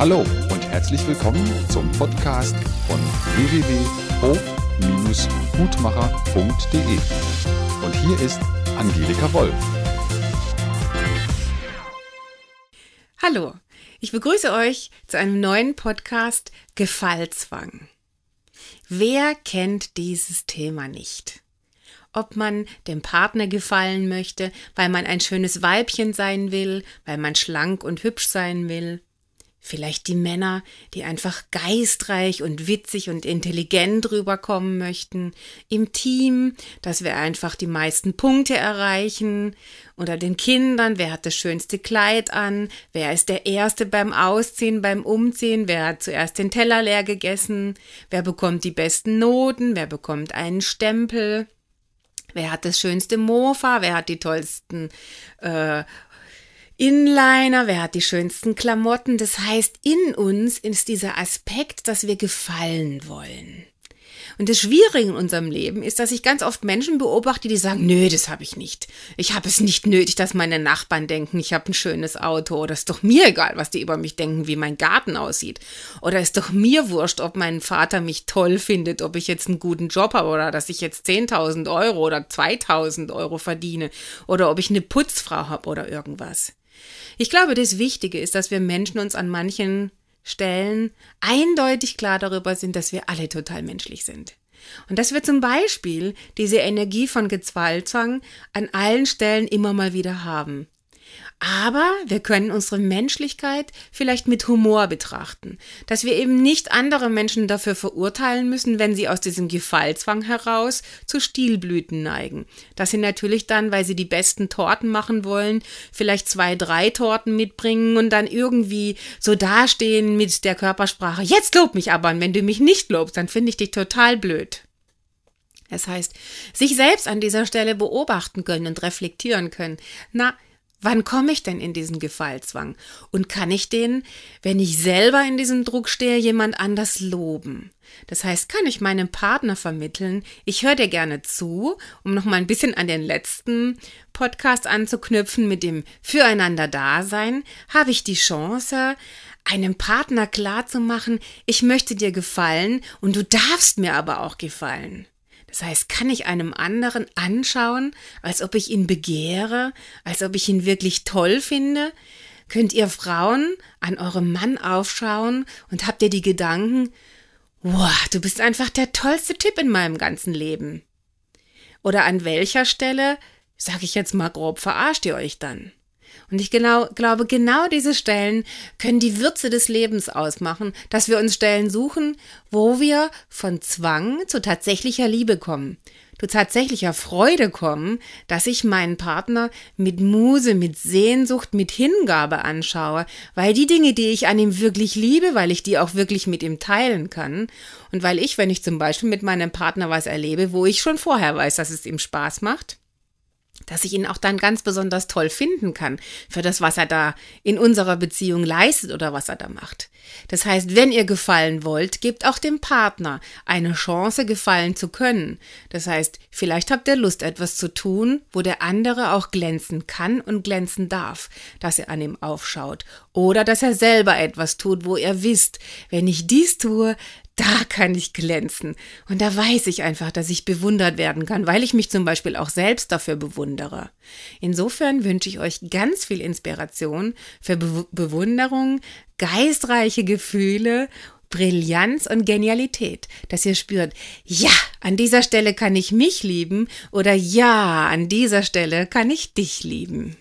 Hallo und herzlich willkommen zum Podcast von www.hof-gutmacher.de. Und hier ist Angelika Wolf. Hallo, ich begrüße euch zu einem neuen Podcast Gefallzwang. Wer kennt dieses Thema nicht? ob man dem Partner gefallen möchte, weil man ein schönes Weibchen sein will, weil man schlank und hübsch sein will, Vielleicht die Männer, die einfach geistreich und witzig und intelligent rüberkommen möchten. Im Team, dass wir einfach die meisten Punkte erreichen. Unter den Kindern, wer hat das schönste Kleid an? Wer ist der Erste beim Ausziehen, beim Umziehen? Wer hat zuerst den Teller leer gegessen? Wer bekommt die besten Noten? Wer bekommt einen Stempel? Wer hat das schönste Mofa? Wer hat die tollsten äh, Inliner, wer hat die schönsten Klamotten. Das heißt, in uns ist dieser Aspekt, dass wir gefallen wollen. Und das Schwierige in unserem Leben ist, dass ich ganz oft Menschen beobachte, die sagen, nö, das habe ich nicht. Ich habe es nicht nötig, dass meine Nachbarn denken, ich habe ein schönes Auto. Oder ist doch mir egal, was die über mich denken, wie mein Garten aussieht. Oder ist doch mir wurscht, ob mein Vater mich toll findet, ob ich jetzt einen guten Job habe oder dass ich jetzt 10.000 Euro oder 2.000 Euro verdiene. Oder ob ich eine Putzfrau habe oder irgendwas. Ich glaube, das Wichtige ist, dass wir Menschen uns an manchen Stellen eindeutig klar darüber sind, dass wir alle total menschlich sind. Und dass wir zum Beispiel diese Energie von Gezwalzwang an allen Stellen immer mal wieder haben. Aber wir können unsere Menschlichkeit vielleicht mit Humor betrachten, dass wir eben nicht andere Menschen dafür verurteilen müssen, wenn sie aus diesem Gefallzwang heraus zu Stilblüten neigen. Dass sie natürlich dann, weil sie die besten Torten machen wollen, vielleicht zwei, drei Torten mitbringen und dann irgendwie so dastehen mit der Körpersprache, jetzt lob mich aber, und wenn du mich nicht lobst, dann finde ich dich total blöd. Das heißt, sich selbst an dieser Stelle beobachten können und reflektieren können. Na, Wann komme ich denn in diesen Gefallzwang? Und kann ich den, wenn ich selber in diesem Druck stehe, jemand anders loben? Das heißt, kann ich meinem Partner vermitteln, ich höre dir gerne zu, um noch mal ein bisschen an den letzten Podcast anzuknüpfen mit dem Füreinander Dasein, habe ich die Chance, einem Partner klarzumachen, ich möchte dir gefallen und du darfst mir aber auch gefallen. Das heißt, kann ich einem anderen anschauen, als ob ich ihn begehre, als ob ich ihn wirklich toll finde? Könnt ihr Frauen an eurem Mann aufschauen und habt ihr die Gedanken, wow, du bist einfach der tollste Typ in meinem ganzen Leben? Oder an welcher Stelle, sag ich jetzt mal grob, verarscht ihr euch dann? Und ich genau, glaube, genau diese Stellen können die Würze des Lebens ausmachen, dass wir uns Stellen suchen, wo wir von Zwang zu tatsächlicher Liebe kommen, zu tatsächlicher Freude kommen, dass ich meinen Partner mit Muse, mit Sehnsucht, mit Hingabe anschaue, weil die Dinge, die ich an ihm wirklich liebe, weil ich die auch wirklich mit ihm teilen kann und weil ich, wenn ich zum Beispiel mit meinem Partner was erlebe, wo ich schon vorher weiß, dass es ihm Spaß macht, dass ich ihn auch dann ganz besonders toll finden kann für das, was er da in unserer Beziehung leistet oder was er da macht. Das heißt, wenn ihr gefallen wollt, gebt auch dem Partner eine Chance, gefallen zu können. Das heißt, vielleicht habt ihr Lust, etwas zu tun, wo der andere auch glänzen kann und glänzen darf, dass er an ihm aufschaut. Oder dass er selber etwas tut, wo ihr wisst, wenn ich dies tue, da kann ich glänzen. Und da weiß ich einfach, dass ich bewundert werden kann, weil ich mich zum Beispiel auch selbst dafür bewundere. Insofern wünsche ich euch ganz viel Inspiration für Be Bewunderung, geistreiche Gefühle, Brillanz und Genialität, dass ihr spürt, ja, an dieser Stelle kann ich mich lieben oder ja, an dieser Stelle kann ich dich lieben.